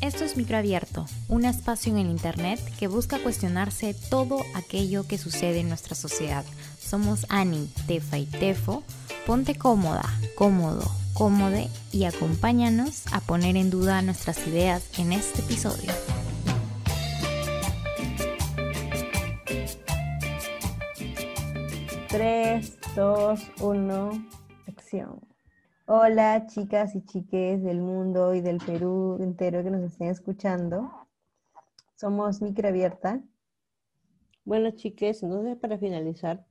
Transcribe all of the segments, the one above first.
Esto es Microabierto, un espacio en el Internet que busca cuestionarse todo aquello que sucede en nuestra sociedad. Somos Ani, Tefa y Tefo. Ponte cómoda, cómodo, cómode y acompáñanos a poner en duda nuestras ideas en este episodio. Tres, dos, uno, acción. Hola chicas y chiques del mundo y del Perú entero que nos estén escuchando. Somos Microabierta. Bueno, chiques, entonces para finalizar,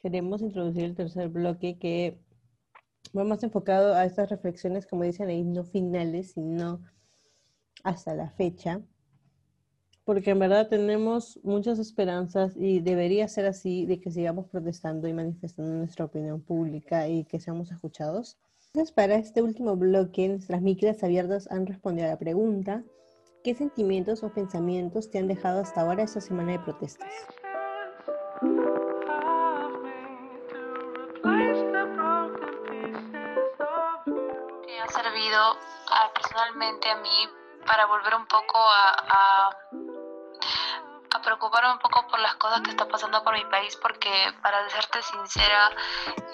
queremos introducir el tercer bloque que va más enfocado a estas reflexiones, como dicen ahí, no finales, sino hasta la fecha. Porque en verdad tenemos muchas esperanzas y debería ser así de que sigamos protestando y manifestando nuestra opinión pública y que seamos escuchados. Entonces, para este último bloque, nuestras micras abiertas han respondido a la pregunta, ¿qué sentimientos o pensamientos te han dejado hasta ahora esta semana de protestas? Que ha servido ah, personalmente a mí para volver un poco a, a preocuparme un poco por las cosas que está pasando por mi país porque para serte sincera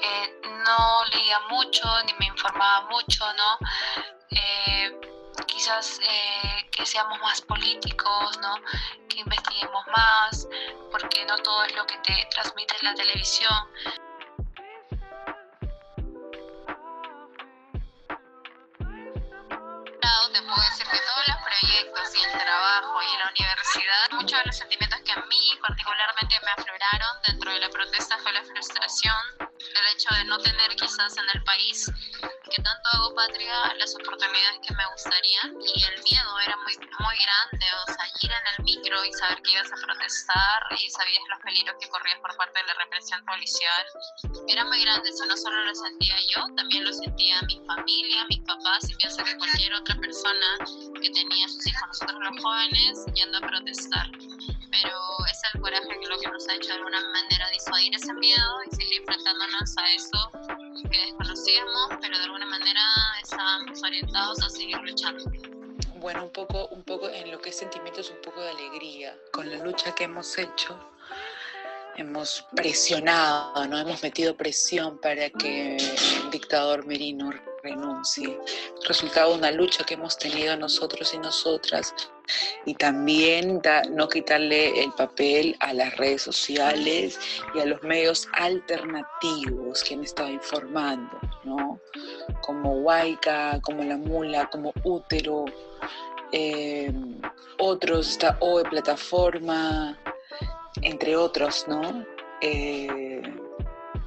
eh, no leía mucho ni me informaba mucho, ¿no? Eh, quizás eh, que seamos más políticos, ¿no? Que investiguemos más, porque no todo es lo que te transmite la televisión. Te puedo decir proyectos y el trabajo y la universidad, muchos de los sentimientos que a mí particularmente me afloraron dentro de la protesta fue la frustración del hecho de no tener quizás en el país que tanto hago patria las oportunidades que me gustarían y el miedo era muy, muy grande, o sea, ir en el micro y saber que ibas a protestar y sabías los peligros que corrías por parte de la represión policial, era muy grande, eso no solo lo sentía yo, también lo sentía mi familia, mis papás y pienso que cualquier otra persona que tenía sus hijos, nosotros los jóvenes, yendo a protestar. Pero el coraje que lo que nos ha hecho de alguna manera disuadir ese miedo y seguir enfrentándonos a eso que desconocíamos, pero de alguna manera estábamos orientados a seguir luchando. Bueno, un poco, un poco en lo que es sentimientos, un poco de alegría con la lucha que hemos hecho. Hemos presionado, ¿no? Hemos metido presión para que el dictador Merino renuncie. Resultado de una lucha que hemos tenido nosotros y nosotras y también no quitarle el papel a las redes sociales y a los medios alternativos que han estado informando, ¿no? Como Huayca, como La Mula, como Útero, eh, otros, esta OE Plataforma, entre otros, ¿no? Eh,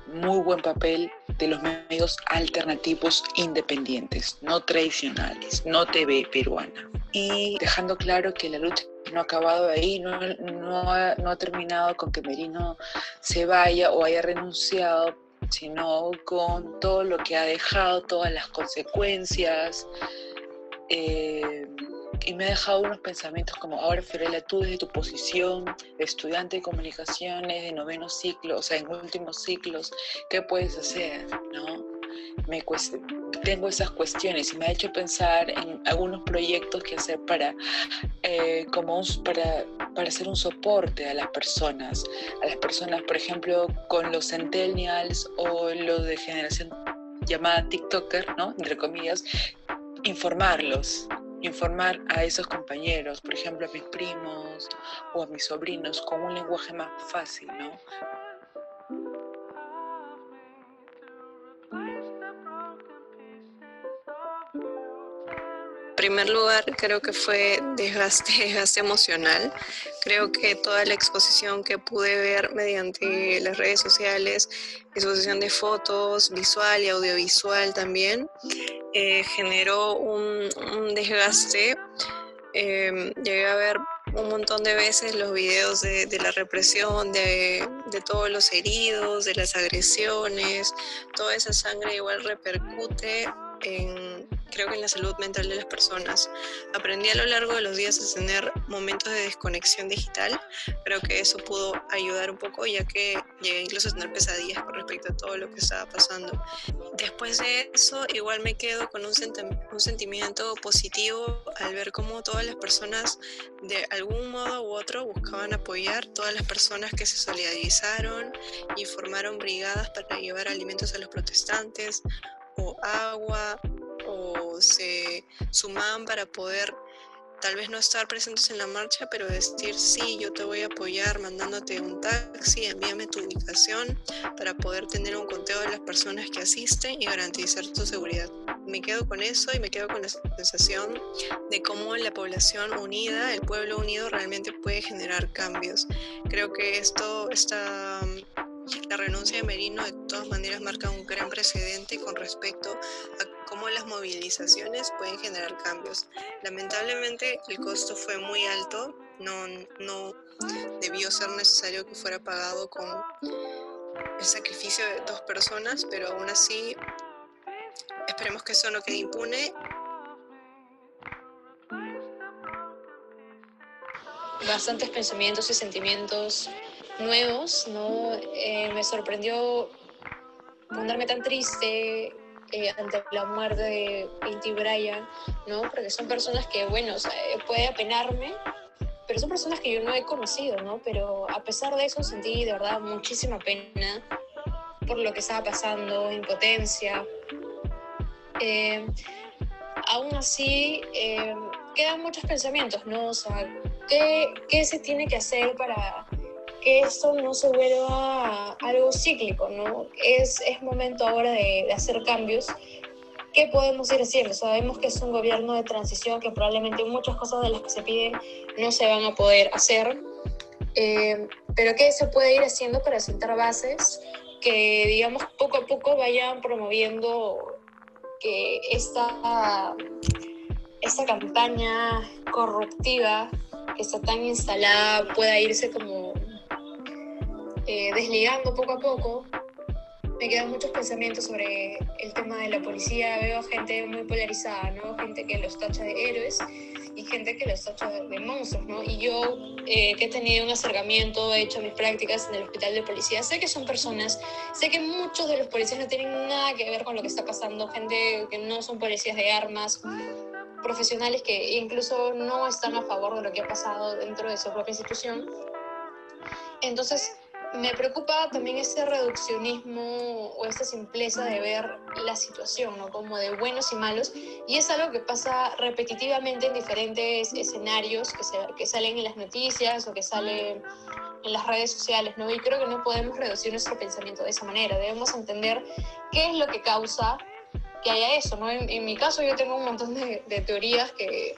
muy buen papel de los medios alternativos independientes, no tradicionales, no TV peruana. Y dejando claro que la lucha no ha acabado ahí, no, no, ha, no ha terminado con que Merino se vaya o haya renunciado, sino con todo lo que ha dejado, todas las consecuencias. Eh, y me ha dejado unos pensamientos como, ahora Fiorella, tú desde tu posición de estudiante de comunicaciones de noveno ciclo, o sea, en últimos ciclos, ¿qué puedes hacer? ¿No? Me tengo esas cuestiones y me ha hecho pensar en algunos proyectos que hacer para, eh, como para, para hacer un soporte a las personas, a las personas, por ejemplo, con los centennials o los de generación llamada TikToker, ¿no? Entre comillas, informarlos, informar a esos compañeros, por ejemplo a mis primos o a mis sobrinos, con un lenguaje más fácil, ¿no? Primer lugar, creo que fue desgaste, desgaste emocional. Creo que toda la exposición que pude ver mediante las redes sociales, exposición de fotos, visual y audiovisual también, eh, generó un, desgaste. Em, llegué a ver un montón de veces los videos de, la represión, de, de, todos los heridos, de las agresiones, toda esa sangre igual repercute en, creo que en la salud mental de las personas. Aprendí a lo largo de los días a tener momentos de desconexión digital. Creo que eso pudo ayudar un poco, ya que llegué incluso a tener pesadillas con respecto a todo lo que estaba pasando. Después de eso, igual me quedo con un, un sentimiento positivo al ver cómo todas las personas de algún modo u otro buscaban apoyar, todas las personas que se solidarizaron y formaron brigadas para llevar alimentos a los protestantes o agua o se sumaban para poder tal vez no estar presentes en la marcha, pero decir sí, yo te voy a apoyar mandándote un taxi, envíame tu ubicación para poder tener un conteo de las personas que asisten y garantizar tu seguridad. Me quedo con eso y me quedo con la sensación de cómo la población unida, el pueblo unido realmente puede generar cambios. Creo que esto está la renuncia de Merino de todas maneras marca un gran precedente con respecto a cómo las movilizaciones pueden generar cambios. Lamentablemente el costo fue muy alto, no, no debió ser necesario que fuera pagado con el sacrificio de dos personas, pero aún así esperemos que eso no quede impune bastantes pensamientos y sentimientos nuevos, ¿no? Eh, me sorprendió ponerme tan triste eh, ante la muerte de Pinty Bryan, ¿no? Porque son personas que, bueno, puede apenarme, pero son personas que yo no he conocido, ¿no? Pero a pesar de eso sentí de verdad muchísima pena por lo que estaba pasando, impotencia. Eh, aún así, quedan muchos pensamientos, ¿no? O sea, ¿qué, ¿qué se tiene que hacer para que esto no se vuelva algo cíclico, ¿no? Es, es momento ahora de, hacer cambios. ¿Qué podemos ir haciendo? Sabemos que es un gobierno de transición, que probablemente muchas cosas de las que se piden no se van a poder hacer, eh, pero ¿qué se puede ir haciendo para sentar bases que, digamos, poco a poco vayan promoviendo que esta, esta campaña corruptiva que está tan instalada pueda irse como eh, desligando poco a poco, me quedan muchos pensamientos sobre el tema de la policía. Veo gente muy polarizada, ¿no? Gente que los tacha de héroes y gente que los tacha de, monstruos, ¿no? Y yo, eh, que he tenido un acercamiento, he hecho mis prácticas en el hospital de policía, sé que son personas, sé que muchos de los policías no tienen nada que ver con lo que está pasando, gente que no son policías de armas, profesionales que incluso no están a favor de lo que ha pasado dentro de su propia institución. Entonces, me preocupa también ese reduccionismo o esa simpleza de ver la situación, ¿no? Como de buenos y malos. Y es algo que pasa repetitivamente en diferentes escenarios que, se, que salen en las noticias o que salen en las redes sociales, ¿no? Y creo que no podemos reducir nuestro pensamiento de esa manera. Debemos entender qué es lo que causa que haya eso, ¿no? En, mi caso yo tengo un montón de, de teorías que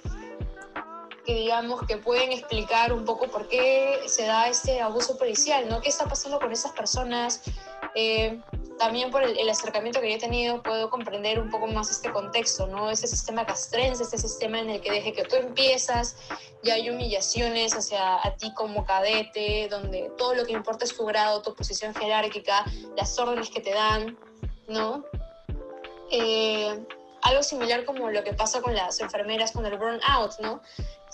que digamos que pueden explicar un poco por qué se da este abuso policial, ¿no? ¿Qué está pasando con esas personas? Eh, también por el, acercamiento que yo he tenido puedo comprender un poco más este contexto, ¿no? Ese sistema castrense, este sistema en el que desde que tú empiezas ya hay humillaciones hacia a ti como cadete, donde todo lo que importa es tu grado, tu posición jerárquica, las órdenes que te dan, ¿no? Eh, algo similar como lo que pasa con las enfermeras con el burnout, ¿no?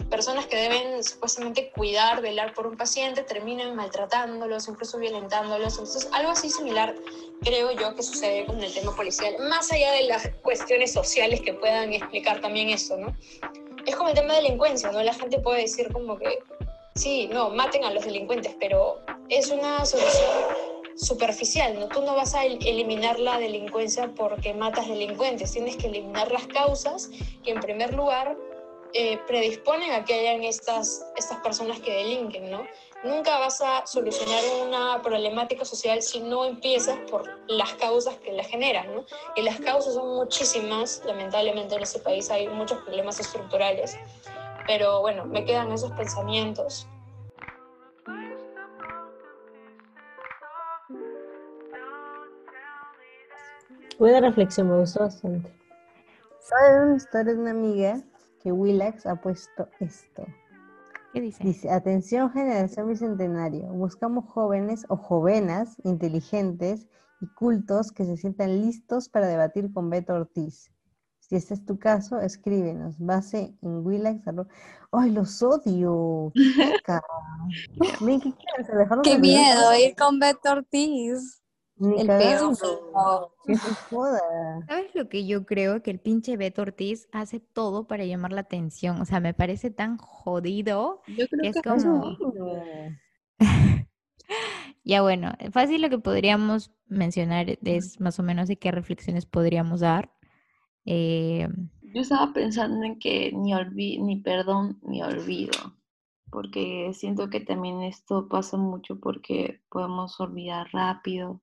personas que deben supuestamente cuidar, velar por un paciente, terminan maltratándolos, incluso violentándolos. Entonces, algo así similar creo yo que sucede con el tema policial, más allá de las cuestiones sociales que puedan explicar también eso, ¿no? Es como el tema de delincuencia, ¿no? La gente puede decir como que, sí, no, maten a los delincuentes, pero es una solución superficial, ¿no? Tú no vas a eliminar la delincuencia porque matas delincuentes, tienes que eliminar las causas que en primer lugar eh, predisponen a que hayan estas, estas personas que delinquen, ¿no? Nunca vas a solucionar una problemática social si no empiezas por las causas que la generan. Y las causas son muchísimas, lamentablemente en este país hay muchos problemas estructurales, pero bueno, me quedan esos pensamientos. Buena reflexión, me gustó bastante. ¿Sabes una historia de una amiga que Willax ha puesto esto. ¿Qué dice? Dice, atención generación bicentenario, buscamos jóvenes o jovenas inteligentes y cultos que se sientan listos para debatir con Beto Ortiz. Si este es tu caso, escríbenos. Base en Willax. ¡Ay, los odio! ¡Qué! Ven, ¿qué miedo ir con Beto Ortiz. Ni El se joda. ¿Sabes lo que yo creo? Que el pinche Beto Ortiz hace todo para llamar la atención. O sea, me parece tan jodido Yo creo que es que como... Ya bueno, fácil lo que podríamos mencionar es más o menos de qué reflexiones podríamos dar. Eh, Yo estaba pensando en que ni olvi- ni perdón ni olvido, porque siento que también esto pasa mucho porque podemos olvidar rápido.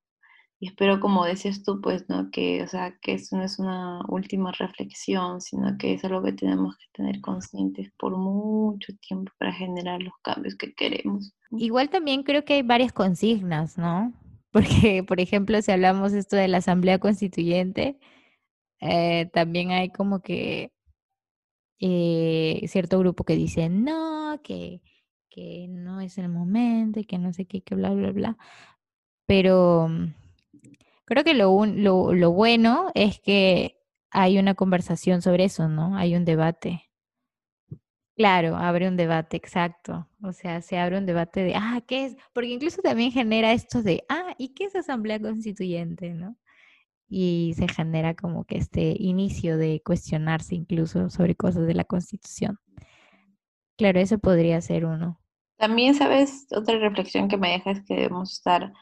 Y espero, como decías tú, pues, ¿no? Que, o sea, que eso no es una última reflexión, sino que es algo que tenemos que tener conscientes por mucho tiempo para generar los cambios que queremos. igual también creo que hay varias consignas, ¿no? Porque, por ejemplo, si hablamos esto de la Asamblea Constituyente, eh, también hay como que eh, cierto grupo que dice no, que, que no es el momento y que no sé qué, que bla, bla, bla. Pero mm, creo que lo, un- lo, lo bueno es que hay una conversación sobre eso, ¿no? Hay un debate. Claro, abre un debate, exacto. O sea, se abre un debate de, ah, ¿qué es? Porque incluso también genera esto de, ah, ¿y qué es asamblea constituyente, no? Y se genera como que este inicio de cuestionarse incluso sobre cosas de la Constitución. Claro, eso podría ser uno. También, ¿sabes? Otra reflexión que me deja es que debemos estar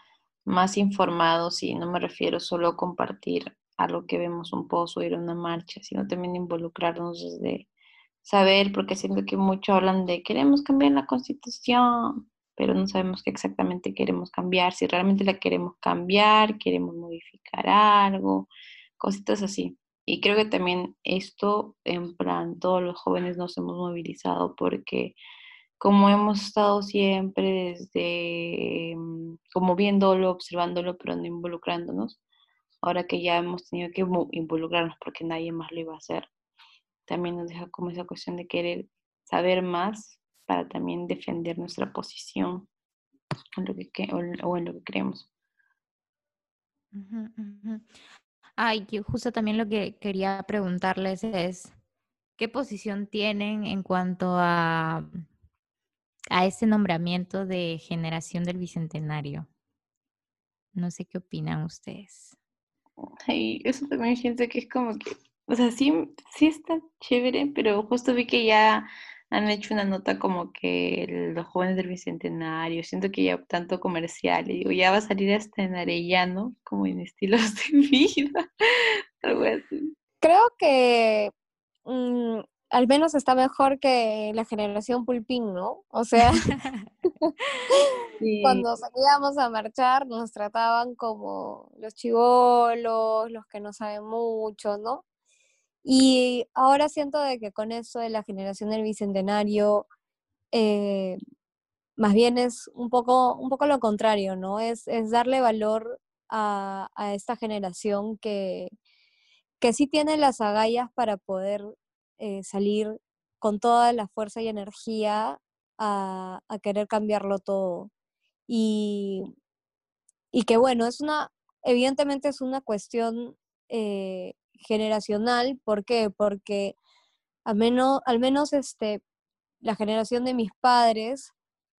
más informados y no me refiero solo a compartir algo que vemos un post o ir a una marcha, sino también involucrarnos desde saber, porque siento que mucho hablan de queremos cambiar la constitución, pero no sabemos qué exactamente queremos cambiar, si realmente la queremos cambiar, queremos modificar algo, cositas así. Y creo que también esto, en plan, todos los jóvenes nos hemos movilizado porque como hemos estado siempre desde, mm, como viéndolo, observándolo, pero no involucrándonos, ahora que ya hemos tenido que involucrarnos porque nadie más lo iba a hacer, también nos deja como esa cuestión de querer saber más para también defender nuestra posición en lo que, o en- lo que creemos. Ay, justo también lo que quería preguntarles es, ¿qué posición tienen en cuanto a, a este nombramiento de generación del Bicentenario? No sé qué opinan ustedes. Y eso también siento que es como que, o sea, sí, sí está chévere, pero justo vi que ya han hecho una nota como que el- los jóvenes del Bicentenario, siento que ya tanto comercial, y digo, ya va a salir hasta en Arellano, como en estilos de vida, algo así. Creo que mm, al menos está mejor que la generación Pulpín, ¿no? O sea, Sí, cuando salíamos a marchar nos trataban como los chivolos, los que no saben mucho, ¿no? Y ahora siento de que con eso de la generación del bicentenario, eh, más bien es un poco, un poco lo contrario, ¿no? Es, es darle valor a, a esta generación que, que sí tiene las agallas para poder eh, salir con toda la fuerza y energía a, querer cambiarlo todo. Y, y que bueno, es una, evidentemente es una cuestión eh, generacional, ¿por qué? Porque al menos, al menos este, la generación de mis padres,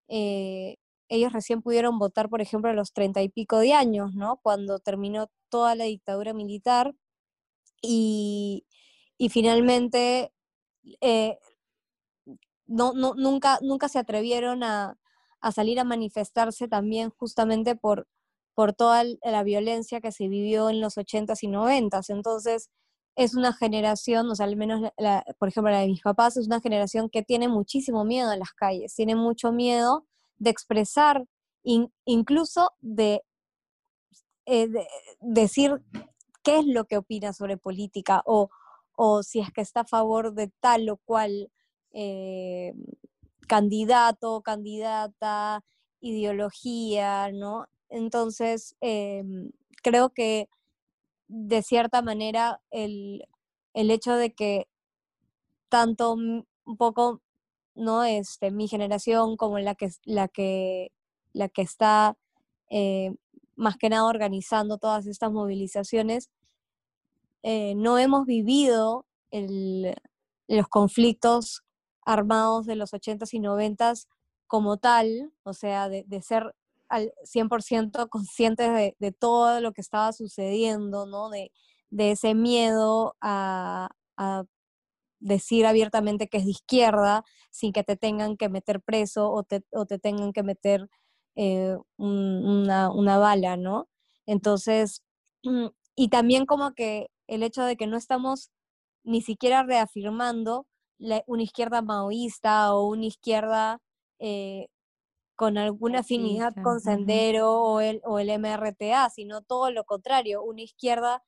eh, ellos recién pudieron votar, por ejemplo, a los treinta y pico de años, ¿no? Cuando terminó toda la dictadura militar y, y finalmente eh, no, nunca, nunca se atrevieron a, salir a manifestarse también justamente por, por toda la violencia que se vivió en los 80s y 90s. Entonces, es una generación, o sea, al menos, por ejemplo, la de mis papás, es una generación que tiene muchísimo miedo en las calles, tiene mucho miedo de expresar, in- incluso de, eh, de decir qué es lo que opina sobre política o, o si es que está a favor de tal o cual eh, candidato, candidata, ideología, ¿no? Entonces, em, creo que de cierta manera el, el hecho de que tanto un poco, ¿no? Este, mi generación como la que, la que, la que está eh, más que nada organizando todas estas movilizaciones, eh, no hemos vivido los conflictos armados de los 80s y 90s como tal, o sea, de, ser al 100% conscientes de, todo lo que estaba sucediendo, ¿no? De, ese miedo a, decir abiertamente que es de izquierda sin que te tengan que meter preso o te, tengan que meter eh, un- una, una bala, ¿no? Entonces, y también como que el hecho de que no estamos ni siquiera reafirmando la- una izquierda maoísta o una izquierda eh, con alguna afinidad con. Sendero o el, o el MRTA, sino todo lo contrario, una izquierda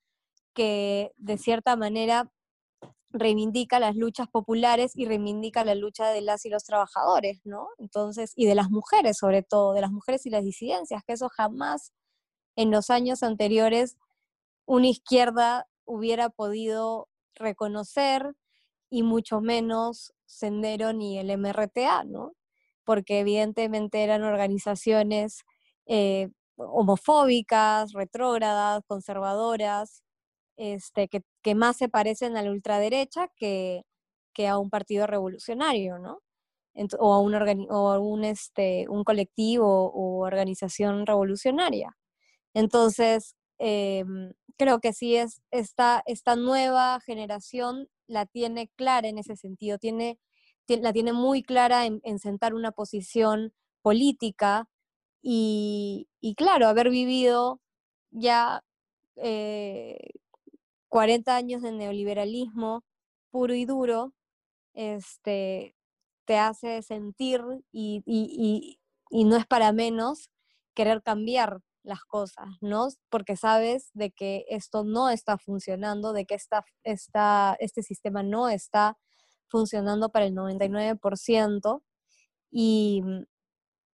que de cierta manera reivindica las luchas populares y reivindica la lucha de las y los trabajadores, ¿no? Entonces, y de las mujeres sobre todo, de las mujeres y las disidencias, que eso jamás en los años anteriores una izquierda hubiera podido reconocer y mucho menos Sendero ni el MRTA, ¿no? Porque evidentemente eran organizaciones eh, homofóbicas, retrógradas, conservadoras, este, que, que más se parecen a la ultraderecha que, que a un partido revolucionario, ¿no? O a un, o a un, este, un colectivo o organización revolucionaria. Entonces, em, creo que sí es esta, esta nueva generación la tiene clara en ese sentido, tiene, ti- la tiene muy clara en, en sentar una posición política y, y claro, haber vivido ya eh, 40 años de neoliberalismo puro y duro, este, te hace sentir y, y- y- y no es para menos querer cambiar las cosas, ¿no? Porque sabes de que esto no está funcionando, de que esta, esta, este sistema no está funcionando para el 99% y,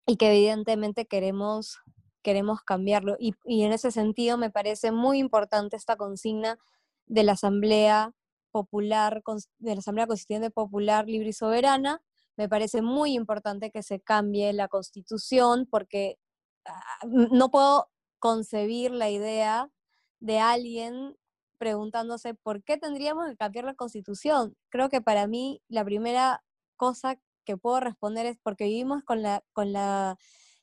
y que evidentemente queremos, queremos cambiarlo. Y, y en ese sentido me parece muy importante esta consigna de la Asamblea Popular, de la Asamblea Constituyente Popular Libre y Soberana. Me parece muy importante que se cambie la constitución porque no puedo concebir la idea de alguien preguntándose por qué tendríamos que cambiar la constitución. Creo que para mí la primera cosa que puedo responder es porque vivimos con la, con la,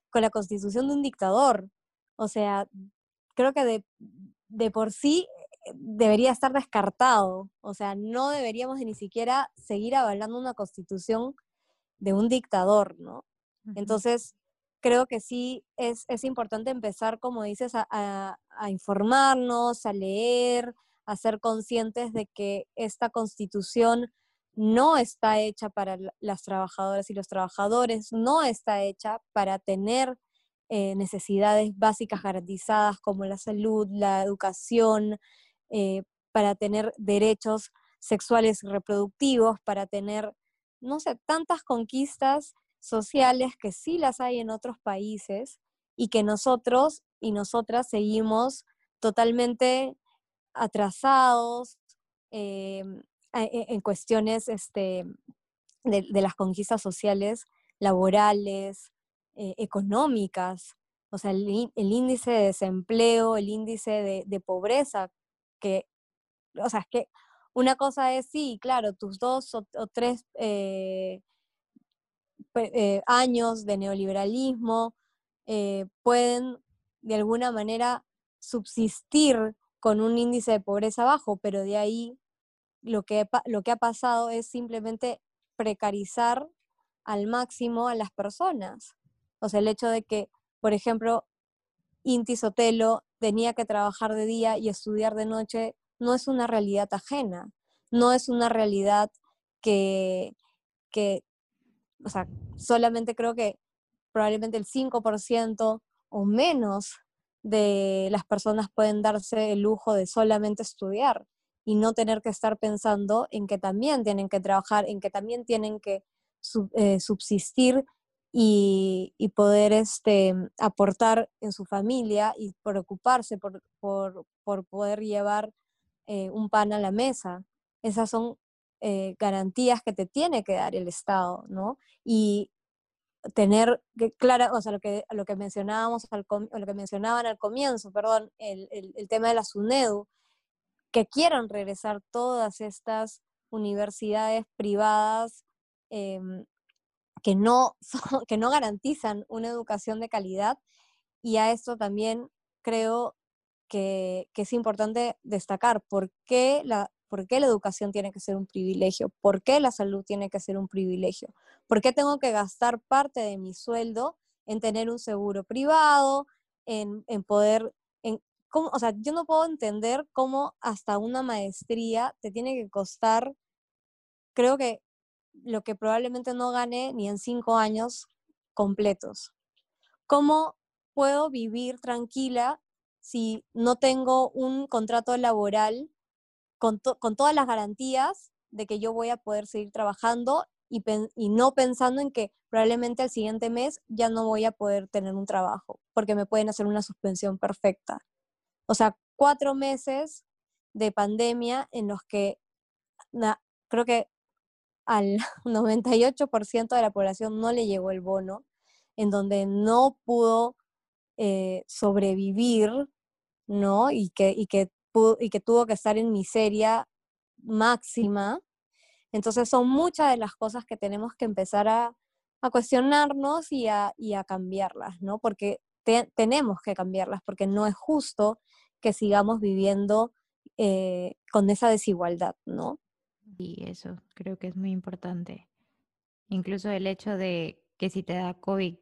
con la constitución de un dictador. O sea, creo que de, de por sí eh, debería estar descartado. O sea, no deberíamos ni siquiera seguir avalando una constitución de un dictador, ¿no? Entonces, creo que sí es, es importante empezar, como dices, a, informarnos, a leer, a ser conscientes de que esta constitución no está hecha para la- las trabajadoras y los trabajadores, no está hecha para tener eh, necesidades básicas garantizadas como la salud, la educación, eh, para tener derechos sexuales y reproductivos, para tener, no sé, tantas conquistas sociales que sí las hay en otros países y que nosotros y nosotras seguimos totalmente atrasados eh, e- en cuestiones este, de, las conquistas sociales, laborales, eh, económicas. O sea, el, el índice de desempleo, el índice de, de pobreza, que, o sea, es que una cosa es, sí, claro, tus dos o, tres eh, eh, años de neoliberalismo eh, pueden de alguna manera subsistir con un índice de pobreza bajo, pero de ahí lo que, lo que ha pasado es simplemente precarizar al máximo a las personas. O sea, el hecho de que, por ejemplo, Inti Sotelo tenía que trabajar de día y estudiar de noche no es una realidad ajena, no es una realidad que, que o sea, solamente creo que probablemente el 5% o menos de las personas pueden darse el lujo de solamente estudiar y no tener que estar pensando en que también tienen que trabajar, en que también tienen que eh, subsistir y, y poder este, aportar en su familia y preocuparse por, por- por poder llevar eh, un pan a la mesa. Esas son eh, garantías que te tiene que dar el Estado, ¿no? Y tener que, clara, o sea, lo que, lo que mencionábamos, lo que mencionaban al comienzo, perdón, el, el- el tema de la SUNEDU, que quieran regresar todas estas universidades privadas em, que, no que no garantizan una educación de calidad y a esto también creo que, que es importante destacar por qué la, ¿Por qué la educación tiene que ser un privilegio? ¿Por qué la salud tiene que ser un privilegio? ¿Por qué tengo que gastar parte de mi sueldo en tener un seguro privado, en, poder, en, ¿cómo? o sea, yo no puedo entender cómo hasta una maestría te tiene que costar, creo que lo que probablemente no gane ni en cinco años completos. ¿Cómo puedo vivir tranquila si no tengo un contrato laboral con, todas las garantías de que yo voy a poder seguir trabajando y, y, no pensando en que probablemente el siguiente mes ya no voy a poder tener un trabajo, porque me pueden hacer una suspensión perfecta. O sea, cuatro meses de pandemia en los que creo que al 98% de la población no le llegó el bono, en donde no pudo eh, sobrevivir, ¿no? Y que, y que y que tuvo que estar en miseria máxima. Entonces son muchas de las cosas que tenemos que empezar a, cuestionarnos y a, cambiarlas, ¿no? Porque tenemos que cambiarlas, porque no es justo que sigamos viviendo eh, con esa desigualdad, ¿no? Y eso creo que es muy importante. Incluso el hecho de que si te da COVID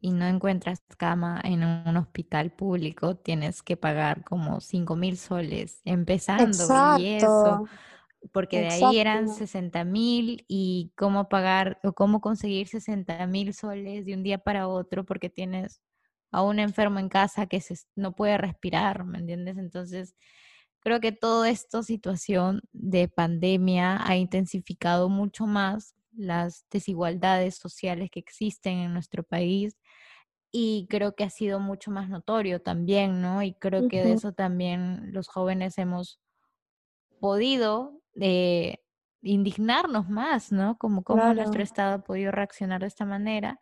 y no encuentras cama en un hospital público, tienes que pagar como 5 mil soles empezando y eso, porque de ahí eran 60 mil y cómo pagar o cómo conseguir 60 mil soles de un día para otro porque tienes a un enfermo en casa que se, no puede respirar, ¿me entiendes? Entonces, creo que toda esta situación de pandemia ha intensificado mucho más las desigualdades sociales que existen en nuestro país y creo que ha sido mucho más notorio también, ¿no? Y creo que de eso también los jóvenes hemos podido eh, indignarnos más, ¿no? Como cómo nuestro Estado ha podido reaccionar de esta manera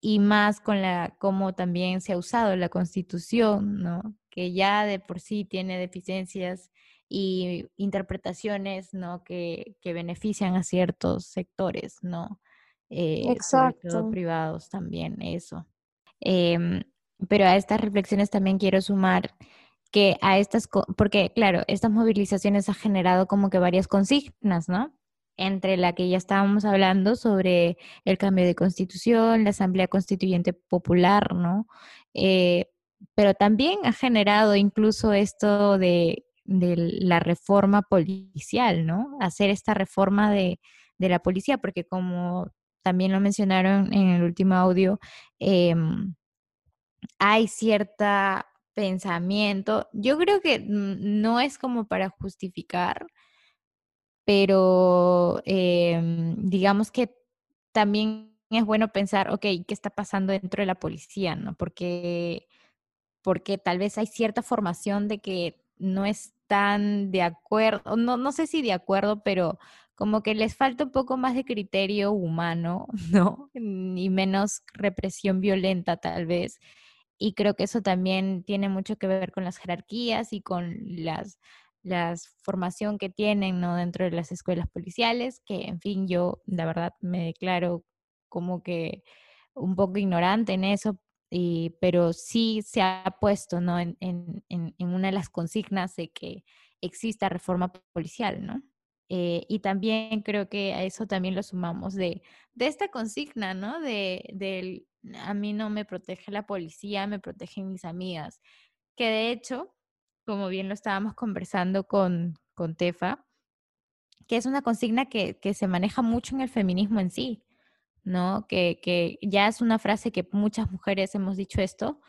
y más con la cómo también se ha usado la Constitución, ¿no? Que ya de por sí tiene deficiencias y interpretaciones ¿no? que, que benefician a ciertos sectores, ¿no? Eh, Exacto. privados también, eso. Em, pero a estas reflexiones también quiero sumar que a estas, porque claro, estas movilizaciones han generado como que varias consignas, ¿no? Entre la que ya estábamos hablando sobre el cambio de constitución, la Asamblea Constituyente Popular, ¿no? Eh, pero también ha generado incluso esto de de la reforma policial, ¿no? Hacer esta reforma de, la policía, porque como también lo mencionaron en el último audio, em, hay cierta pensamiento, yo creo que no es como para justificar, pero em, digamos que también es bueno pensar, ok, ¿qué está pasando dentro de la policía? ¿no? Porque, porque tal vez hay cierta formación de que no es tan de acuerdo, no, no sé si de acuerdo, pero como que les falta un poco más de criterio humano, ¿no? Y menos represión violenta tal vez. Y creo que eso también tiene mucho que ver con las jerarquías y con las, las formación que tienen, ¿no? Dentro de las escuelas policiales, que en fin, yo la verdad me declaro como que un poco ignorante en eso, y, pero sí se ha puesto ¿no? En, en, en, una de las consignas de que exista reforma policial, ¿no? Eh, y también creo que a eso también lo sumamos de, de esta consigna, ¿no? De, de, a mí no me protege la policía, me protegen mis amigas. Que de hecho, como bien lo estábamos conversando con, con Tefa, que es una consigna que, que se maneja mucho en el feminismo en sí. ¿no? Que, que ya es una frase que muchas mujeres hemos dicho esto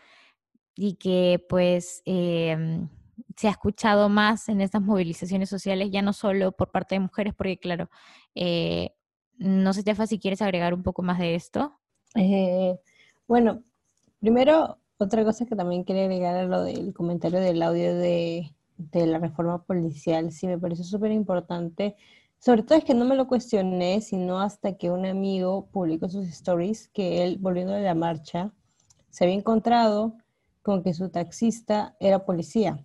y que pues em, se ha escuchado más en estas movilizaciones sociales, ya no solo por parte de mujeres, porque claro, eh, no sé, Tefa, si quieres agregar un poco más de esto. Eh, bueno, primero, otra cosa que también quería agregar a lo del comentario del audio de, de la reforma policial, sí me parece súper importante sobre todo es que no me lo cuestioné, sino hasta que un amigo publicó sus stories que él, volviendo de la marcha, se había encontrado con que su taxista era policía.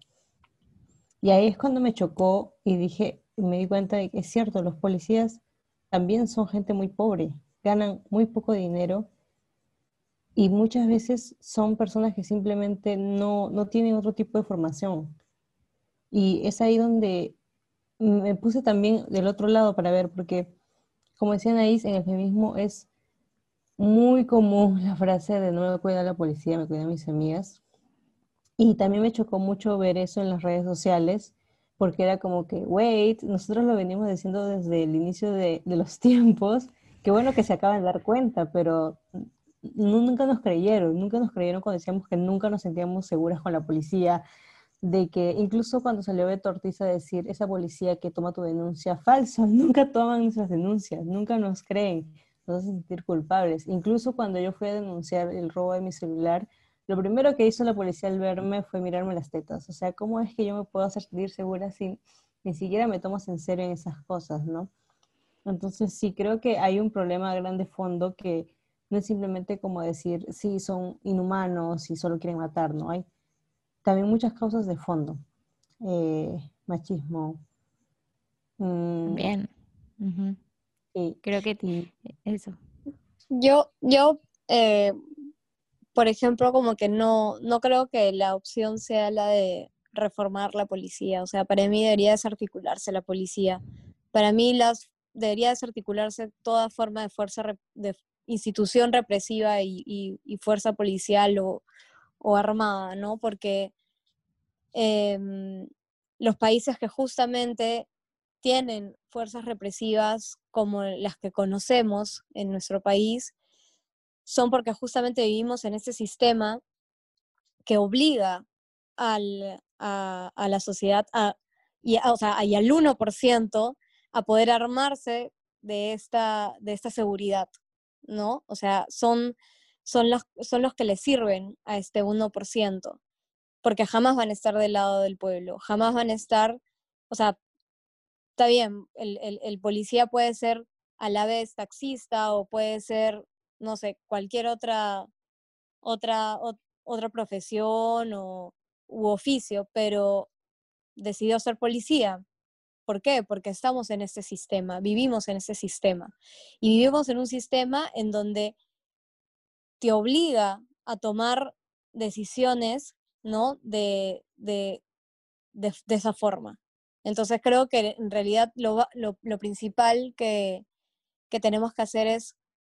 Y ahí es cuando me chocó y dije, me di cuenta de que es cierto, los policías también son gente muy pobre, ganan muy poco dinero y muchas veces son personas que simplemente no, no tienen otro tipo de formación. Y es ahí donde me puse también del otro lado para ver, porque como decían ahí, en el feminismo es muy común la frase de no me cuida la policía, me cuidan mis amigas. Y también me chocó mucho ver eso en las redes sociales, porque era como que, wait, nosotros lo venimos diciendo desde el inicio de, de los tiempos, qué bueno que se acaban de dar cuenta, pero nunca nos creyeron, nunca nos creyeron cuando decíamos que nunca nos sentíamos seguras con la policía, de que incluso cuando salió Beto Ortiz a decir, esa policía que toma tu denuncia, falso, nunca toman nuestras denuncias, nunca nos creen, nos hacen sentir culpables. Incluso cuando yo fui a denunciar el robo de mi celular, lo primero que hizo la policía al verme fue mirarme las tetas. O sea, ¿cómo es que yo me puedo hacer sentir segura si ni siquiera me tomas en serio en esas cosas, no? Entonces sí, creo que hay un problema grande fondo que no es simplemente como decir, sí, son inhumanos y solo quieren matar, ¿no? Hay también muchas causas de fondo. Eh, machismo. Mm, Bien. Creo que eso. Yo, yo eh, por ejemplo, como que no, no creo que la opción sea la de reformar la policía. O sea, para mí debería desarticularse la policía. Para mí las, debería desarticularse toda forma de fuerza, de institución represiva y fuerza policial o, o armada, ¿no? Porque em, los países que justamente tienen fuerzas represivas como las que conocemos en nuestro país, son porque justamente vivimos en este sistema que obliga al, a, la sociedad a, y, o sea, y al 1% a poder armarse de esta, de esta seguridad, ¿no? O sea, son son los, son los que le sirven a este 1%, porque jamás van a estar del lado del pueblo, jamás van a estar, o sea, está bien, el, policía puede ser a la vez taxista o puede ser, no sé, cualquier otra, otra, otra profesión o, u oficio, pero decidió ser policía. ¿Por qué? Porque estamos en este sistema, vivimos en este sistema. Y vivimos en un sistema en donde te obliga a tomar decisiones, ¿no? De, de, de, esa forma. Entonces creo que en realidad lo, lo, lo principal que, que tenemos que hacer es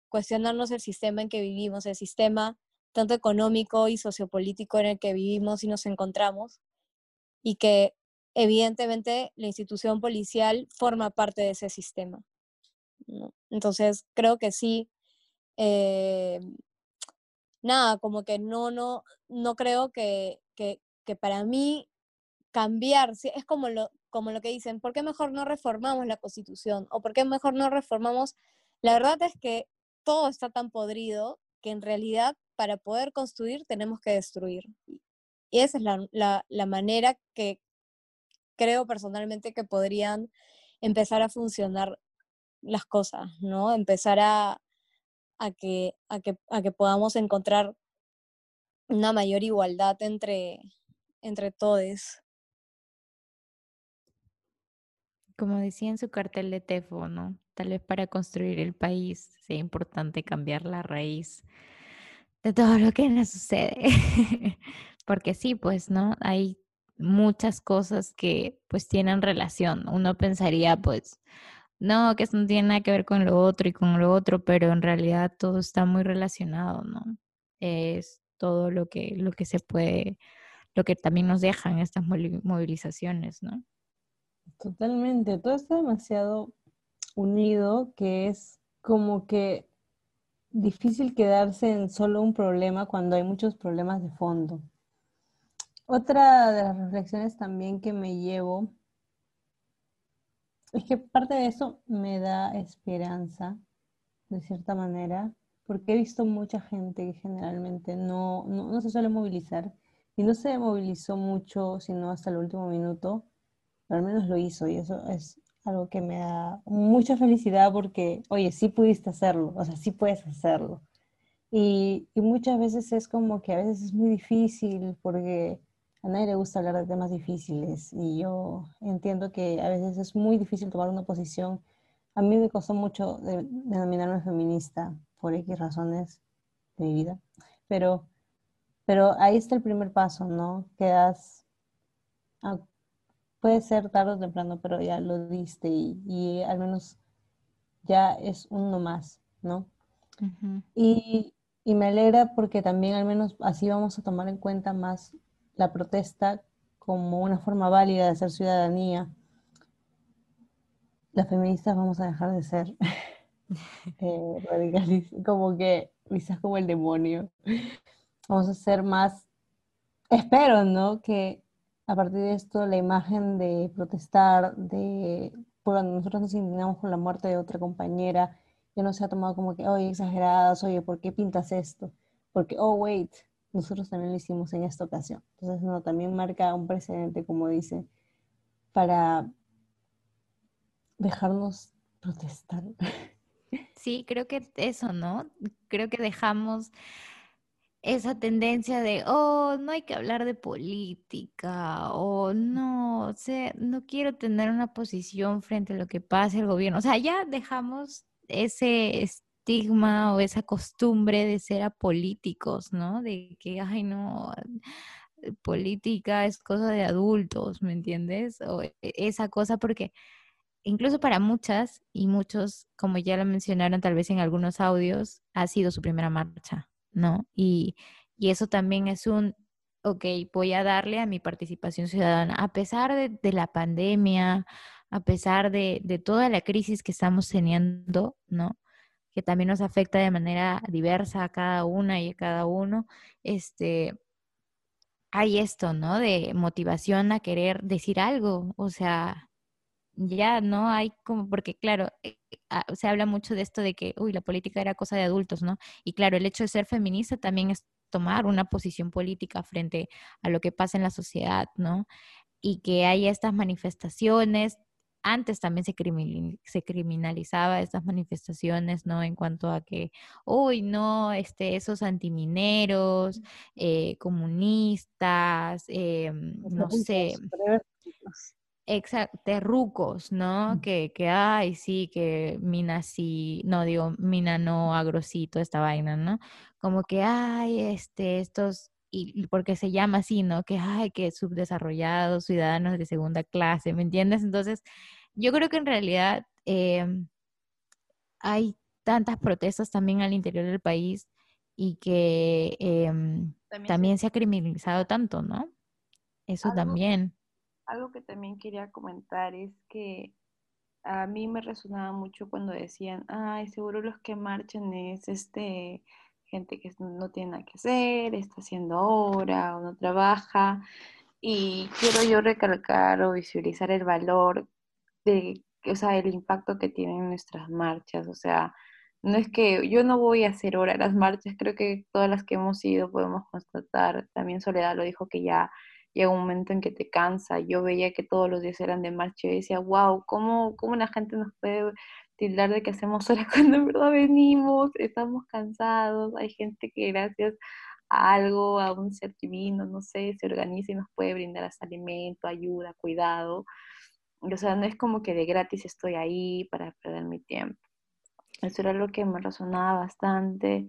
cuestionarnos el sistema en que vivimos, el sistema tanto económico y sociopolítico en el que vivimos y nos encontramos, y que evidentemente la institución policial forma parte de ese sistema. Entonces, creo que sí, eh, nada, como que no, no, no creo que, que, que para mí cambiar, es como lo, como lo que dicen, ¿por qué mejor no reformamos la constitución? ¿O por qué mejor no reformamos? La verdad es que todo está tan podrido que en realidad para poder construir tenemos que destruir. Y esa es la, la, manera que creo personalmente que podrían empezar a funcionar las cosas, ¿no? Empezar a, a que, a que, a que podamos encontrar una mayor igualdad entre, entre todos. Como decía en su cartel de Tefo, ¿no? Tal vez para construir el país sea importante cambiar la raíz de todo lo que nos sucede. Porque sí, pues, ¿no? Hay muchas cosas que pues tienen relación. Uno pensaría, pues, no, que eso no tiene nada que ver con lo otro y con lo otro, pero en realidad todo está muy relacionado, ¿no? Es todo lo que, lo que se puede, lo que también nos dejan estas movilizaciones, ¿no? Totalmente, todo está demasiado unido que es como que difícil quedarse en solo un problema cuando hay muchos problemas de fondo. Otra de las reflexiones también que me llevo es que parte de eso me da esperanza, de cierta manera, porque he visto mucha gente que generalmente no, no, se suele movilizar y no se movilizó mucho, sino hasta el último minuto, pero al menos lo hizo y eso es algo que me da mucha felicidad porque, oye, sí pudiste hacerlo, o sea, sí puedes hacerlo. Y, y muchas veces es como que a veces es muy difícil porque a nadie le gusta hablar de temas difíciles y yo entiendo que a veces es muy difícil tomar una posición. A mí me costó mucho de- denominarme feminista por X razones de mi vida, pero, pero ahí está el primer paso, ¿no? Quedas, puede ser tarde o temprano, pero ya lo diste y, y al menos ya es uno más, ¿no? Y, y me alegra porque también al menos así vamos a tomar en cuenta más la protesta como una forma válida de hacer ciudadanía. Las feministas vamos a dejar de ser eh, como que vistas como el demonio. Vamos a ser más, espero, ¿no? Que a partir de esto la imagen de protestar, de cuando nosotros nos indignamos con la muerte de otra compañera, ya no se ha tomado como que, oye, exageradas, oye, ¿por qué pintas esto? Porque, oh, wait, nosotros también lo hicimos en esta ocasión. Entonces, no, también marca un precedente, como dice, para dejarnos protestar. Sí, creo que eso, ¿no? Creo que dejamos esa tendencia de, oh, no hay que hablar de política, o no, o no quiero tener una posición frente a lo que pasa el gobierno. O sea, ya dejamos ese estigma o esa costumbre de ser apolíticos, ¿no? De que, ay, no, eh, política es cosa de adultos, ¿me entiendes? O e- esa cosa porque incluso para muchas y muchos, como ya lo mencionaron tal vez en algunos audios, ha sido su primera marcha, ¿no? Y, y eso también es un, ok, voy a darle a mi participación ciudadana, a pesar de, de la pandemia, a pesar de, de toda la crisis que estamos teniendo, ¿no? Que también nos afecta de manera diversa a cada una y a cada uno, este, hay esto, ¿no? De motivación a querer decir algo, o sea, ya no hay como, porque claro, eh, ah, se habla mucho de esto de que, uy, la política era cosa de adultos, ¿no? Y claro, el hecho de ser feminista también es tomar una posición política frente a lo que pasa en la sociedad, ¿no? Y que haya estas manifestaciones. Antes también se, criminal- se criminalizaba estas manifestaciones, ¿no? En cuanto a que, uy, no, este, esos antimineros, eh, comunistas, eh, no sé, Exacto, terrucos, ¿no? Que, que, ay, sí, que mina sí, no digo, mina no, agrosito, esta vaina, ¿no? Como que, ay, este, estos, y porque se llama así, ¿no? Que, ay, que subdesarrollados, ciudadanos de segunda clase, ¿me entiendes? Entonces, yo creo que en realidad em, hay tantas protestas también al interior del país y que em, También se- también se ha criminalizado tanto, ¿no? Eso Algo- también. Algo que también quería comentar es que a mí me resonaba mucho cuando decían, ay, seguro los que marchan es este gente que no tiene nada que hacer, está haciendo hora o no trabaja. Y quiero yo recalcar o visualizar el valor de, o sea, el impacto que tienen nuestras marchas. O sea, no es que yo no voy a hacer hora las marchas, creo que todas las que hemos ido podemos constatar, también Soledad lo dijo que ya llega un momento en que te cansa. Yo veía que todos los días eran de marcha y decía, wow, ¿cómo, cómo la gente nos puede tildar de que hacemos hora cuando en verdad venimos, estamos cansados, hay gente que gracias a algo, a un ser divino, no sé, se organiza y nos puede brindar hasta alimento, ayuda, cuidado. O sea, no es como que de gratis estoy ahí para perder mi tiempo. Eso era lo que me resonaba bastante.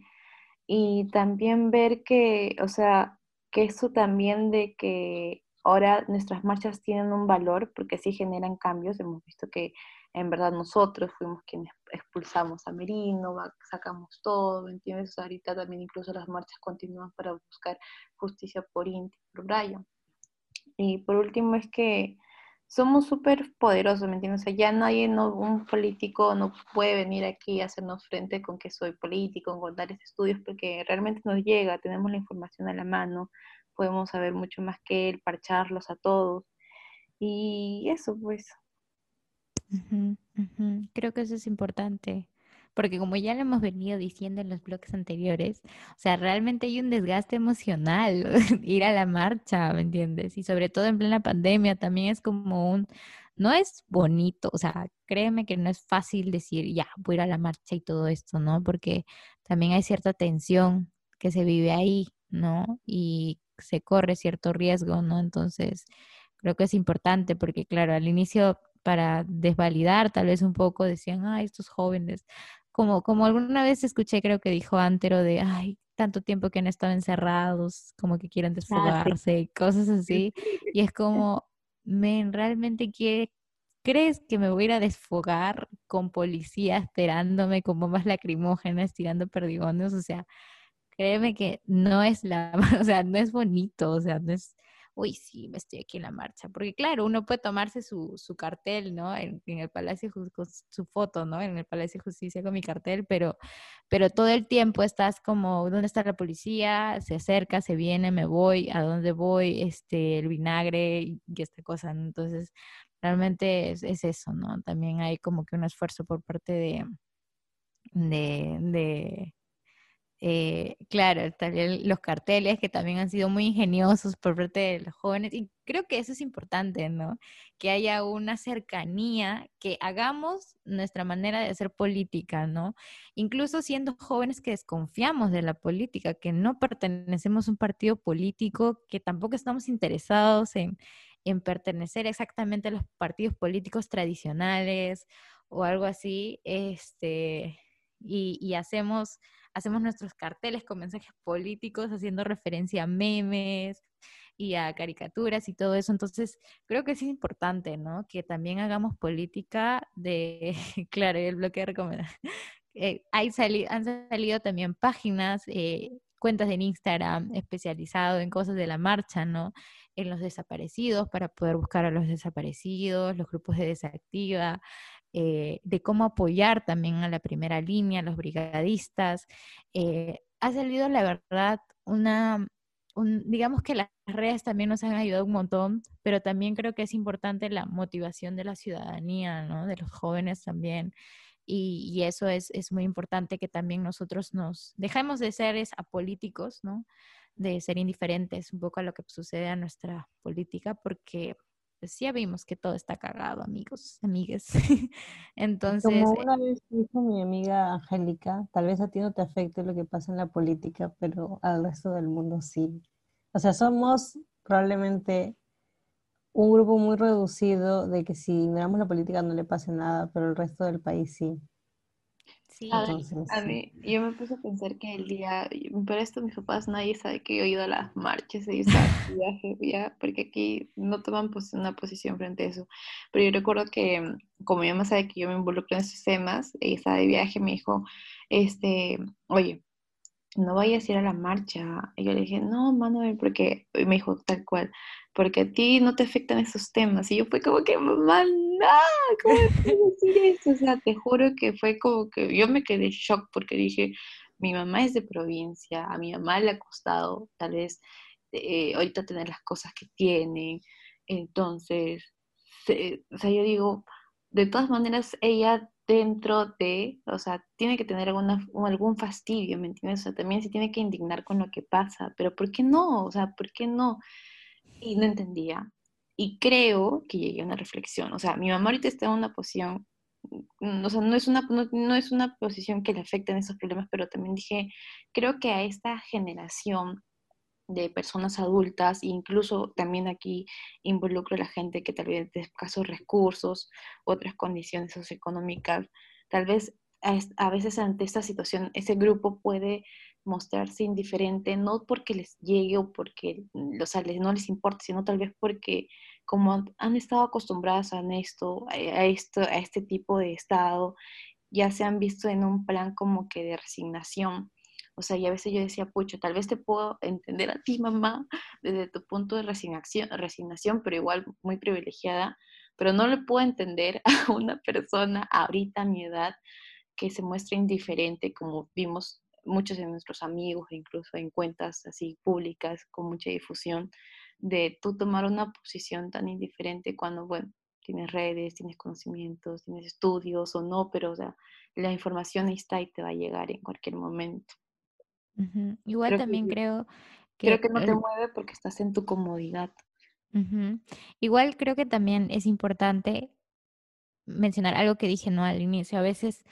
Y también ver que, o sea, que eso también de que ahora nuestras marchas tienen un valor porque sí generan cambios. Hemos visto que en verdad nosotros fuimos quienes expulsamos a Merino, sacamos todo, ¿me entiendes? Ahorita también incluso las marchas continúan para buscar justicia por Inti, por Brian. Y por último es que somos súper poderosos, ¿me entiendes? O sea, ya nadie, no, un político no puede venir aquí a hacernos frente con que soy político, con tales estudios, porque realmente nos llega, tenemos la información a la mano, podemos saber mucho más que él, parcharlos a todos. Y eso, pues. Creo que eso es importante, porque como ya lo hemos venido diciendo en los bloques anteriores, o sea, realmente hay un desgaste emocional ir a la marcha, ¿me entiendes? Y sobre todo en plena pandemia también es como un, no es bonito, o sea, créeme que no es fácil decir, ya, voy a ir a la marcha y todo esto, ¿no? Porque también hay cierta tensión que se vive ahí, ¿no? Y se corre cierto riesgo, ¿no? Entonces, creo que es importante porque, claro, al inicio para desvalidar tal vez un poco decían, ay, estos jóvenes, como, como alguna vez escuché, creo que dijo Antero de, ay, tanto tiempo que han estado encerrados, como que quieren Ah, sí. desfogarse, cosas así. Y es como, men, ¿realmente quiere, crees que me voy a ir a desfogar con policías esperándome, con bombas lacrimógenas, tirando perdigones? O sea, créeme que no es la, o sea, no es bonito, o sea, no es, uy, sí, me estoy aquí en la marcha. Porque claro, uno puede tomarse su, su cartel, ¿no? En, el Palacio, con su foto, ¿no? En el Palacio de Justicia con mi cartel, pero, pero todo el tiempo estás como, ¿dónde está la policía? Se acerca, se viene, me voy, ¿a dónde voy? Este, el vinagre y esta cosa, ¿no? Entonces, realmente es, es eso, ¿no? También hay como que un esfuerzo por parte de, de eh, claro, también los carteles que también han sido muy ingeniosos por parte de los jóvenes y creo que eso es importante, ¿no? Que haya una cercanía, que hagamos nuestra manera de hacer política, ¿no? Incluso siendo jóvenes que desconfiamos de la política, que no pertenecemos a un partido político, que tampoco estamos interesados en, en pertenecer exactamente a los partidos políticos tradicionales o algo así, este, y, y hacemos hacemos nuestros carteles con mensajes políticos haciendo referencia a memes y a caricaturas y todo eso. Entonces, creo que es importante, ¿no? Que también hagamos política de, claro, el bloque de recomendaciones. Eh, hay han salido también páginas, eh, cuentas en Instagram especializado en cosas de la marcha, ¿no? En los desaparecidos, para poder buscar a los desaparecidos, los grupos de desactiva, eh, de cómo apoyar también a la primera línea, a los brigadistas. Eh, ha salido, la verdad, una, un, digamos que las redes también nos han ayudado un montón, pero también creo que es importante la motivación de la ciudadanía, ¿no? De los jóvenes también. Y, eso es, es, muy importante que también nosotros nos dejemos de ser apolíticos, ¿no? De ser indiferentes un poco a lo que sucede a nuestra política, porque pues ya vimos que todo está cagado, amigos, amigues. Entonces. Como una vez dijo mi amiga Angélica, tal vez a ti no te afecte lo que pasa en la política, pero al resto del mundo sí. O sea, somos probablemente un grupo muy reducido de que si ignoramos la política no le pase nada, pero el resto del país sí. Sí. A, Entonces, a mí, yo me puse a pensar que el día, pero esto mis papás nadie sabe que yo he ido a las marchas, he ido a viaje, ya, porque aquí no toman pues, una posición frente a eso. Pero yo recuerdo que, como mi mamá sabe que yo me involucro en esos temas, ella estaba de viaje, me dijo, este, oye, no vayas a ir a la marcha. Y yo le dije, no, Manuel, porque, y me dijo tal cual, porque a ti no te afectan esos temas. Y yo fue como que, mamá, no, ¿cómo puedes decir eso? O sea, te juro que fue como que yo me quedé shock porque dije, mi mamá es de provincia, a mi mamá le ha costado tal vez eh, ahorita tener las cosas que tiene. Entonces, se, o sea, yo digo, de todas maneras, ella dentro de, o sea, tiene que tener alguna, algún fastidio, ¿me entiendes? O sea, también se tiene que indignar con lo que pasa, pero ¿por qué no? O sea, ¿por qué no? Y no entendía. Y creo que llegué a una reflexión, o sea, mi mamá ahorita está en una posición, o sea, no es una, no, es una posición que le afecten esos problemas, pero también dije, creo que a esta generación de personas adultas, incluso también aquí involucro a la gente que tal vez de escasos recursos, otras condiciones socioeconómicas, tal vez a, veces ante esta situación ese grupo puede mostrarse indiferente, no porque les llegue o porque o sea, no les importa, sino tal vez porque como han estado acostumbradas a esto, a esto, a este tipo de estado, ya se han visto en un plan como que de resignación. O sea, y a veces yo decía, pucho, tal vez te puedo entender a ti, mamá, desde tu punto de resignación, resignación, pero igual muy privilegiada, pero no le puedo entender a una persona ahorita a mi edad que se muestra indiferente, como vimos muchos de nuestros amigos, incluso en cuentas así públicas con mucha difusión, de tú tomar una posición tan indiferente cuando, bueno, tienes redes, tienes conocimientos, tienes estudios o no, pero o sea, la información está y te va a llegar en cualquier momento. Uh -huh. Igual creo también que, creo que... Creo que no te mueve porque estás en tu comodidad. Uh -huh. Igual creo que también es importante mencionar algo que dije no al inicio. A veces,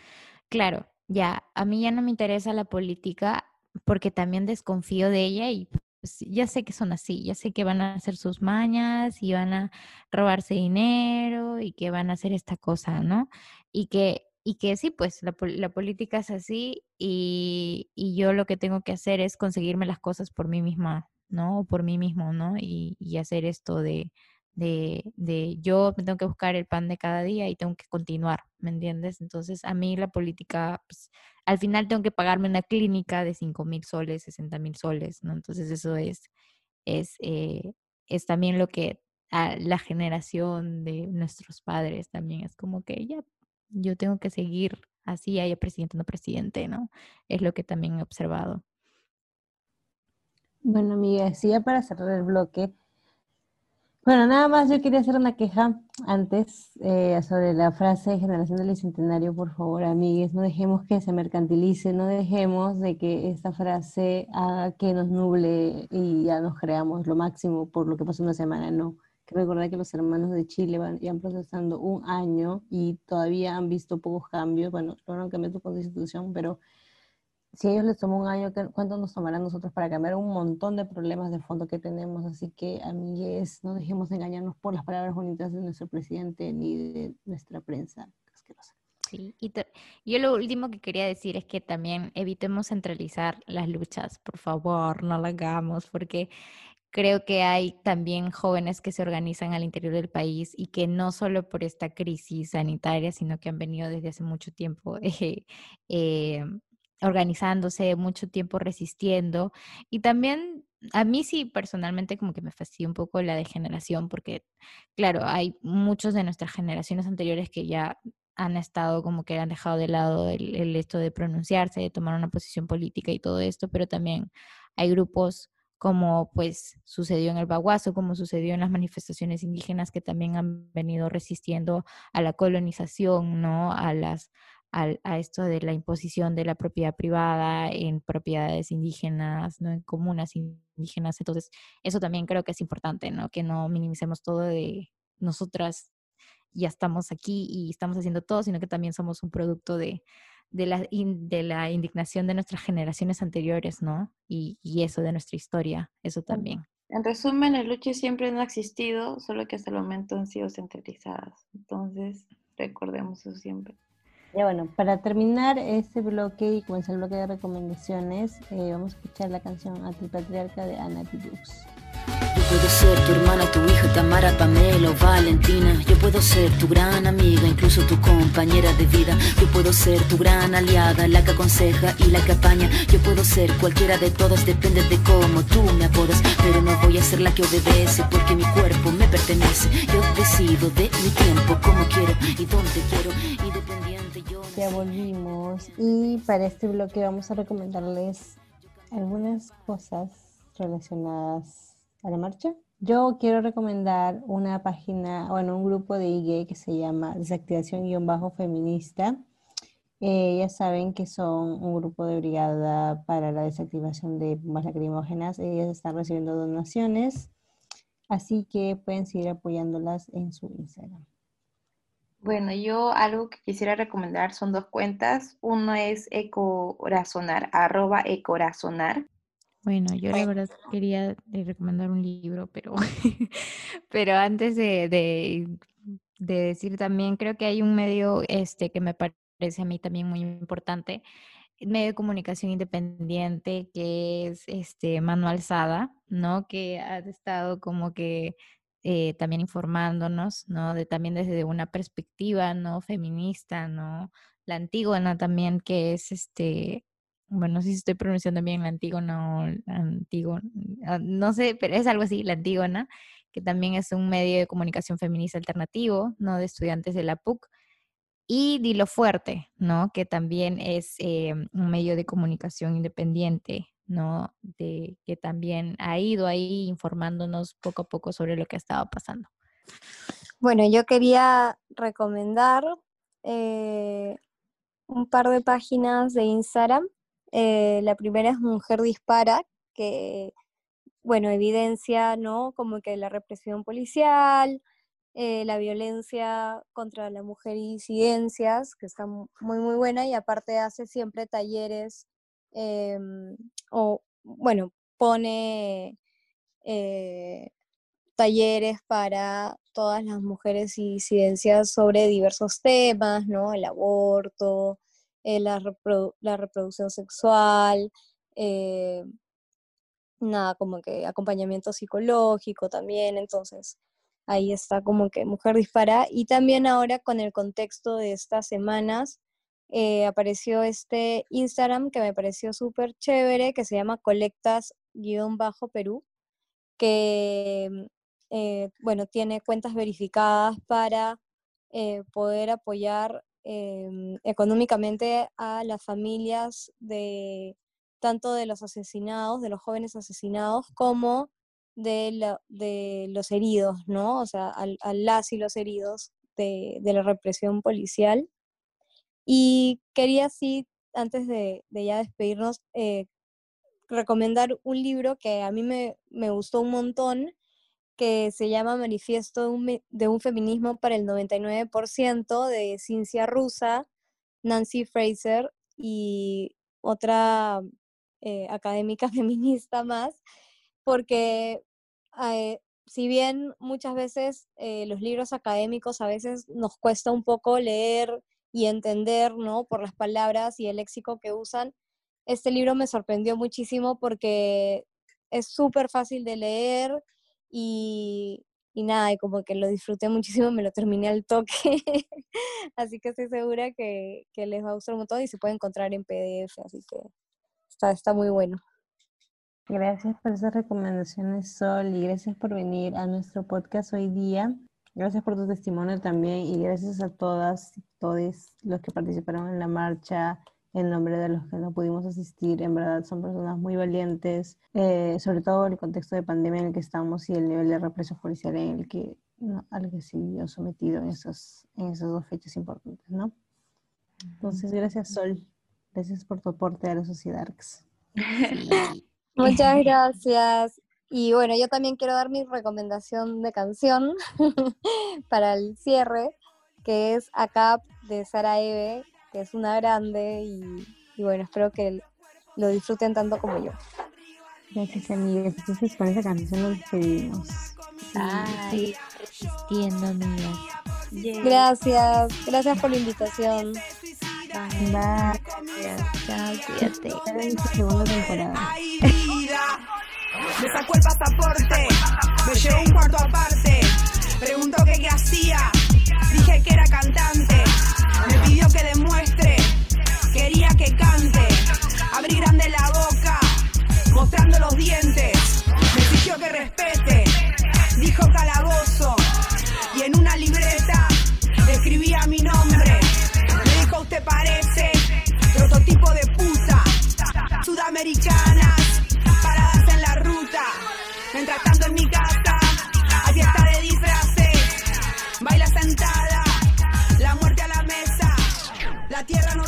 claro, ya, a mí ya no me interesa la política porque también desconfío de ella y ya sé que son así, ya sé que van a hacer sus mañas y van a robarse dinero y que van a hacer esta cosa, ¿no? Y que, y que sí, pues la, la política es así y, y, yo lo que tengo que hacer es conseguirme las cosas por mí misma, ¿no? O por mí mismo, ¿no? Y, y hacer esto de, de, de, yo me tengo que buscar el pan de cada día y tengo que continuar, ¿me entiendes? Entonces a mí la política, pues, al final tengo que pagarme una clínica de 5 mil soles, 60 mil soles, ¿no? Entonces eso es, es, eh, es también lo que a la generación de nuestros padres también es como que ya, yo tengo que seguir así, haya presidente o no presidente, ¿no? Es lo que también he observado. Bueno, amiga, sí, ya para cerrar el bloque, bueno, nada más yo quería hacer una queja antes eh, sobre la frase generación del bicentenario, por favor, amigues, no dejemos que se mercantilice, no dejemos de que esta frase haga que nos nuble y ya nos creamos lo máximo por lo que pasó una semana, no. Que recordar que los hermanos de Chile van, ya procesando un año y todavía han visto pocos cambios, bueno, lograron cambiar su constitución, pero si a ellos les tomó un año, ¿cuánto nos tomará a nosotros para cambiar un montón de problemas de fondo que tenemos? Así que, amigues, no dejemos de engañarnos por las palabras bonitas de nuestro presidente ni de nuestra prensa Sí, y yo lo último que quería decir es que también evitemos centralizar las luchas, por favor, no lo hagamos, porque creo que hay también jóvenes que se organizan al interior del país y que no solo por esta crisis sanitaria, sino que han venido desde hace mucho tiempo eh, eh, organizándose, mucho tiempo resistiendo. Y también a mí sí personalmente como que me fastidia un poco la degeneración porque, claro, hay muchos de nuestras generaciones anteriores que ya han estado como que han dejado de lado el, el esto de pronunciarse, de tomar una posición política y todo esto, pero también hay grupos como pues sucedió en el Baguazo, como sucedió en las manifestaciones indígenas que también han venido resistiendo a la colonización, ¿no? A las a esto de la imposición de la propiedad privada en propiedades indígenas, ¿no? en comunas indígenas. Entonces, eso también creo que es importante, ¿no? Que no minimicemos todo de nosotras ya estamos aquí y estamos haciendo todo, sino que también somos un producto de, de, la, de la indignación de nuestras generaciones anteriores, ¿no? Y, y eso de nuestra historia, eso también. En resumen, las luchas siempre han existido, solo que hasta el momento han sido centralizadas. Entonces, recordemos eso siempre. Ya bueno, para terminar este bloque y comenzar el bloque de recomendaciones, eh, vamos a escuchar la canción Antipatriarca de Ana. Yo puedo ser tu hermana, tu hija, Tamara, Pamela o Valentina. Yo puedo ser tu gran amiga, incluso tu compañera de vida. Yo puedo ser tu gran aliada, la que aconseja y la que apaña. Yo puedo ser cualquiera de todas, depende de cómo tú me apodas. Pero no voy a ser la que obedece porque mi cuerpo me pertenece. Yo decido de mi tiempo, como quiero y dónde quiero. Y dependiente yo. Ya volvimos y para este bloque vamos a recomendarles algunas cosas relacionadas a la marcha. Yo quiero recomendar una página, bueno, un grupo de IG que se llama Desactivación-Feminista. Eh, ya saben que son un grupo de brigada para la desactivación de bombas lacrimógenas. Ellas están recibiendo donaciones, así que pueden seguir apoyándolas en su Instagram. Bueno, yo algo que quisiera recomendar son dos cuentas. Uno es ecorazonar, arroba ecorazonar. Bueno, yo la verdad quería eh, recomendar un libro, pero, pero antes de, de, decir también, creo que hay un medio este, que me parece a mí también muy importante, medio de comunicación independiente, que es este Manual Sada, ¿no? Que ha estado como que eh, también informándonos, ¿no? De, también desde una perspectiva, ¿no? Feminista, ¿no? La Antígona también, que es este bueno, no sé si estoy pronunciando bien la Antígona o Antígona, ah, no sé, pero es algo así, la Antígona, que también es un medio de comunicación feminista alternativo, ¿no? De estudiantes de la PUC. Y Dilo Fuerte, ¿no? Que también es eh, un medio de comunicación independiente, ¿no? De, que también ha ido ahí informándonos poco a poco sobre lo que ha estado pasando. Bueno, yo quería recomendar eh, un par de páginas de Instagram eh, la primera es Mujer Dispara, que, bueno, evidencia, ¿no? Como que la represión policial, eh, la violencia contra la mujer y disidencias, que está muy, muy buena, y aparte hace siempre talleres, em, o, bueno, pone eh, talleres para todas las mujeres y disidencias sobre diversos temas, ¿no? El aborto, eh, la, la, reproducción sexual, eh, nada, como que acompañamiento psicológico también, entonces ahí está como que Mujer Dispara. Y también ahora con el contexto de estas semanas, eh, apareció este Instagram que me pareció súper chévere, que se llama Colectas-Perú, que, eh, bueno, tiene cuentas verificadas para eh, poder apoyar em, económicamente a las familias de tanto de los asesinados, de los jóvenes asesinados, como de, los heridos, ¿no? O sea, a, las y los heridos de, de la represión policial. Y quería sí, antes de, ya despedirnos, eh, recomendar un libro que a mí me, gustó un montón, que se llama Manifiesto de un, de un Feminismo para el 99% de Ciencia Rusa, Nancy Fraser y otra eh, académica feminista más, porque eh, si bien muchas veces los libros académicos a veces nos cuesta un poco leer y entender, ¿no? Por las palabras y el léxico que usan. Este libro me sorprendió muchísimo porque es súper fácil de leer y, y nada, y como que lo disfruté muchísimo, me lo terminé al toque. así que estoy segura que, que, les va a gustar un montón y se puede encontrar en PDF, así que está, está muy bueno. Gracias por esas recomendaciones, Sol, y gracias por venir a nuestro podcast hoy día. Gracias por tu testimonio también y gracias a todas y todos los que participaron en la marcha, en nombre de los que no pudimos asistir. En verdad son personas muy valientes, eh, sobre todo en el contexto de pandemia en el que estamos y el nivel de represión policial en el que no, al que se vio sometido en esos, en esas dos fechas importantes, ¿no? Entonces, gracias Sol, gracias por tu aporte a la sociedad. Muchas gracias. Y bueno, yo también quiero dar mi recomendación de canción para el cierre, que es Acap de Sara Eve, que es una grande y, bueno, espero que lo disfruten tanto como yo. Gracias, amigas. Entonces, con esa canción nos despedimos. Sí, resistiendo, amigas. Gracias, gracias por la invitación. Bye. Bye. Chao, cuídate. Segunda temporada. Me sacó el pasaporte, me llevó un cuarto aparte. Preguntó que qué hacía, dije que era cantante. Me pidió que demuestre, quería que cante. Abrí grande la boca, mostrando los dientes. Me exigió que respete, dijo calabozo. Y en una libreta escribía mi nombre. Me dijo, usted parece prototipo de puta sudamericana Mientras tanto en mi casa, está de disfraces. Baila sentada, la muerte a la mesa. La tierra no